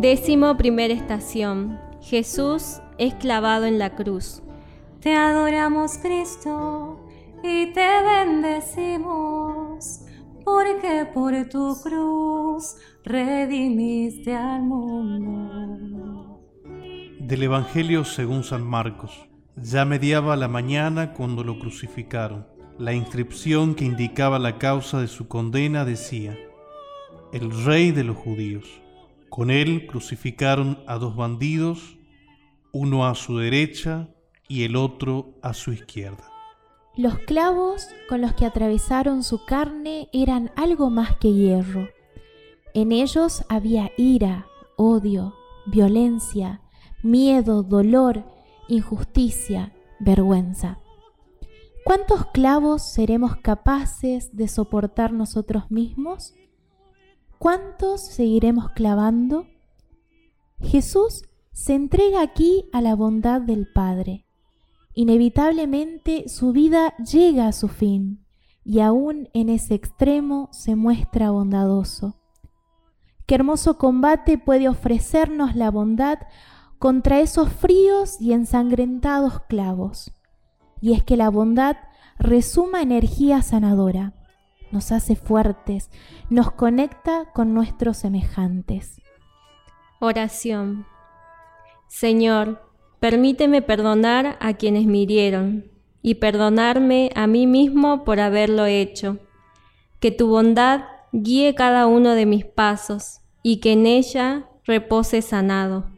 Décimo primera estación. Jesús es clavado en la cruz. Te adoramos Cristo y te bendecimos, porque por tu cruz redimiste al mundo. Del Evangelio según San Marcos. Ya mediaba la mañana cuando lo crucificaron. La inscripción que indicaba la causa de su condena decía, El Rey de los Judíos. Con él crucificaron a dos bandidos, uno a su derecha y el otro a su izquierda. Los clavos con los que atravesaron su carne eran algo más que hierro. En ellos había ira, odio, violencia, miedo, dolor, injusticia, vergüenza. ¿Cuántos clavos seremos capaces de soportar nosotros mismos? ¿Cuántos seguiremos clavando? Jesús se entrega aquí a la bondad del Padre. Inevitablemente su vida llega a su fin y aún en ese extremo se muestra bondadoso. Qué hermoso combate puede ofrecernos la bondad contra esos fríos y ensangrentados clavos. Y es que la bondad resuma energía sanadora nos hace fuertes, nos conecta con nuestros semejantes. Oración. Señor, permíteme perdonar a quienes me hirieron y perdonarme a mí mismo por haberlo hecho. Que tu bondad guíe cada uno de mis pasos y que en ella repose sanado.